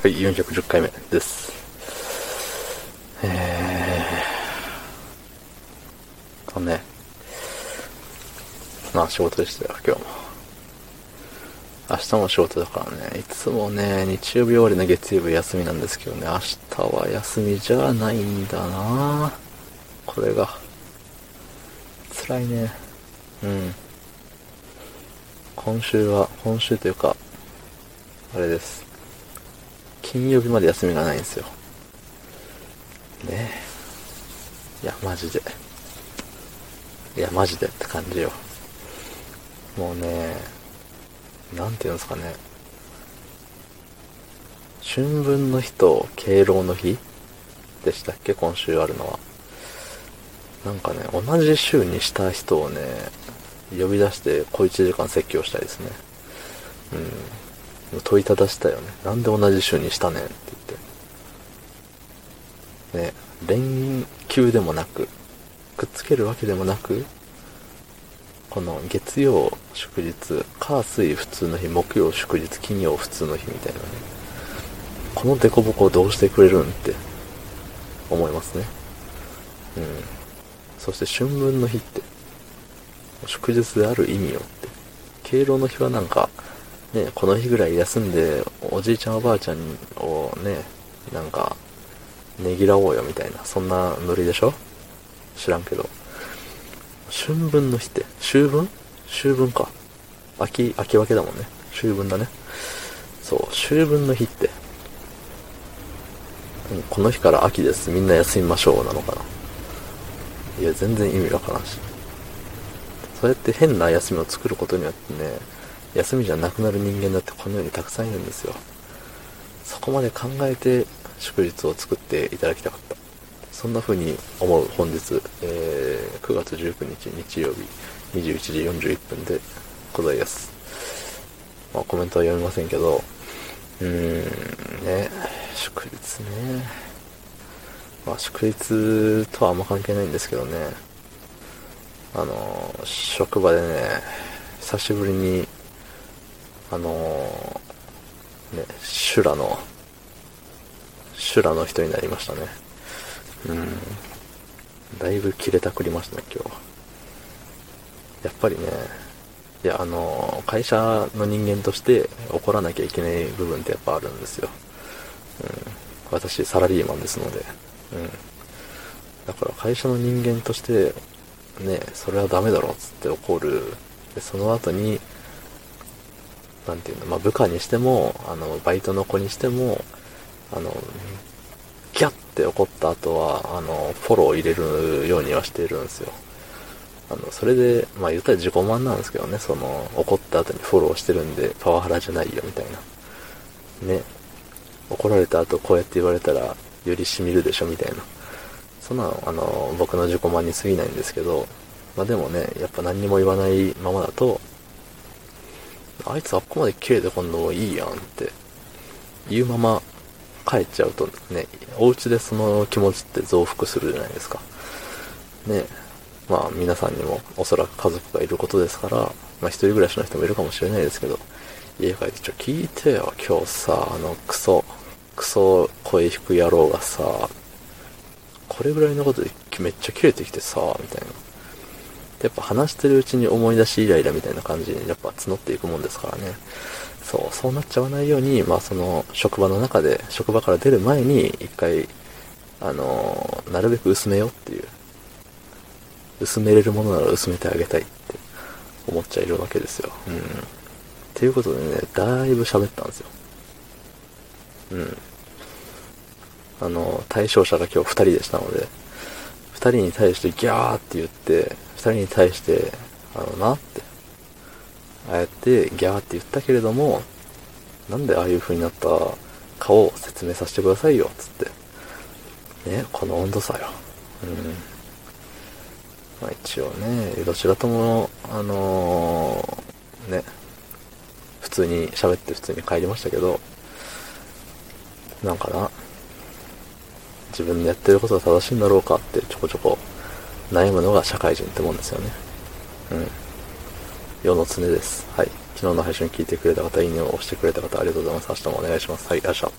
はい、410回目です。えー、とね、まあ仕事でしたよ、今日も。明日も仕事だからね、いつもね、日曜日終わりの月曜日休みなんですけどね、明日は休みじゃないんだなこれが。辛いね。うん。今週は、今週というか、あれです。金曜日まで休みがないんですよ。ねえ。いや、マジで。いや、マジでって感じよ。もうね、なんていうんですかね。春分の日と敬老の日でしたっけ？今週あるのは。なんかね、同じ週にした人をね、呼び出して小1時間説教したいですね。うん。問いただしたよね。なんで同じ週にしたねんって言って。ね、連休でもなく、くっつけるわけでもなく、この月曜祝日、火水普通の日、木曜祝日、金曜普通の日みたいなね。このデコボコをどうしてくれるんって思いますね。うん。そして春分の日って、祝日である意味をって。敬老の日はなんか、ね、この日ぐらい休んで、おじいちゃんおばあちゃんをね、なんか、ねぎらおうよみたいな、そんなノリでしょ？知らんけど。春分の日って、秋分？秋分か。秋、秋分けだもんね。秋分だね。そう、秋分の日って、この日から秋です。みんな休みましょうなのかな。いや、全然意味わからんし。そうやって変な休みを作ることによってね、休みじゃなくなる人間だってこの世にたくさんいるんですよ。そこまで考えて祝日を作っていただきたかった。そんな風に思う本日、えー9月19日日曜日21時41分でございます。まあコメントは読みませんけど、うーん、ね、祝日ね。まあ祝日とはあんま関係ないんですけどね。あの、職場でね、久しぶりに、あのー、ね、修羅の、修羅の人になりましたね。うん。だいぶ切れたくりましたね、今日。やっぱりね、いや、あのー、会社の人間として怒らなきゃいけない部分ってやっぱあるんですよ。うん。私、サラリーマンですので。うん。だから会社の人間として、ね、それはダメだろつって怒る。で、その後に、なんていうの、まあ、部下にしても、あの、バイトの子にしても、あの、ギャッて怒った後は、あの、フォローを入れるようにはしてるんですよ。あの、それで、まあ言ったら自己満なんですけどね、その、怒った後にフォローしてるんで、パワハラじゃないよ、みたいな。ね。怒られた後こうやって言われたら、より染みるでしょ、みたいな。そんなの、あの、僕の自己満に過ぎないんですけど、まあでもね、やっぱ何にも言わないままだと、あいつあっこまで切れてこんのもいいやんって、言うまま帰っちゃうとね、お家でその気持ちって増幅するじゃないですか。ねまあ皆さんにもおそらく家族がいることですから、まあ一人暮らしの人もいるかもしれないですけど、家帰ってちょ、聞いてよ、今日さ、あの、クソ、クソ声低く野郎がさ、これぐらいのことでめっちゃ切れてきてさ、みたいな。やっぱ話してるうちに思い出しイライラみたいな感じにやっぱ募っていくもんですからね。そう、そうなっちゃわないように、まあその職場の中で、職場から出る前に一回、あのーなるべく薄めようっていう。薄めれるものなら薄めてあげたいって思っちゃいるわけですよ。うん。っていうことでね、だいぶ喋ったんですよ。うん。あの、対象者が今日二人でしたので、二人に対してギャーって言って、人に対して、あのなって、ああやってギャーって言ったけれども、なんでああいう風になったかを説明させてくださいよ、つって。ね、この温度差よ。うん。まあ一応ね、どちらとも、あのーね、普通に喋って普通に帰りましたけど、なんかな、自分でやってることが正しいんだろうかってちょこちょこ悩むのが社会人ってもんですよね。うん。世の常です。はい。昨日の配信聞いてくれた方、いいねを押してくれた方、ありがとうございます。明日もお願いします。はい、明日。